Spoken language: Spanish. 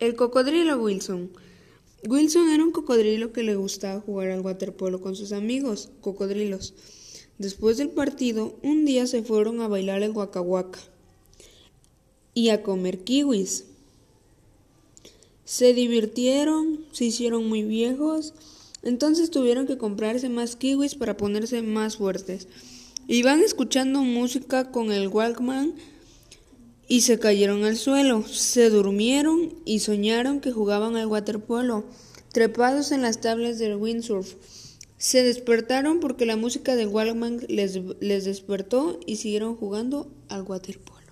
El cocodrilo Wilson. Wilson era un cocodrilo que le gustaba jugar al waterpolo con sus amigos, cocodrilos. Después del partido, un día se fueron a bailar el guacahuaca y a comer kiwis. Se divirtieron, se hicieron muy viejos, entonces tuvieron que comprarse más kiwis para ponerse más fuertes. Iban escuchando música con el Walkman y se cayeron al suelo, se durmieron y soñaron que jugaban al waterpolo, trepados en las tablas del windsurf. Se despertaron porque la música del Walkman les, les despertó y siguieron jugando al waterpolo.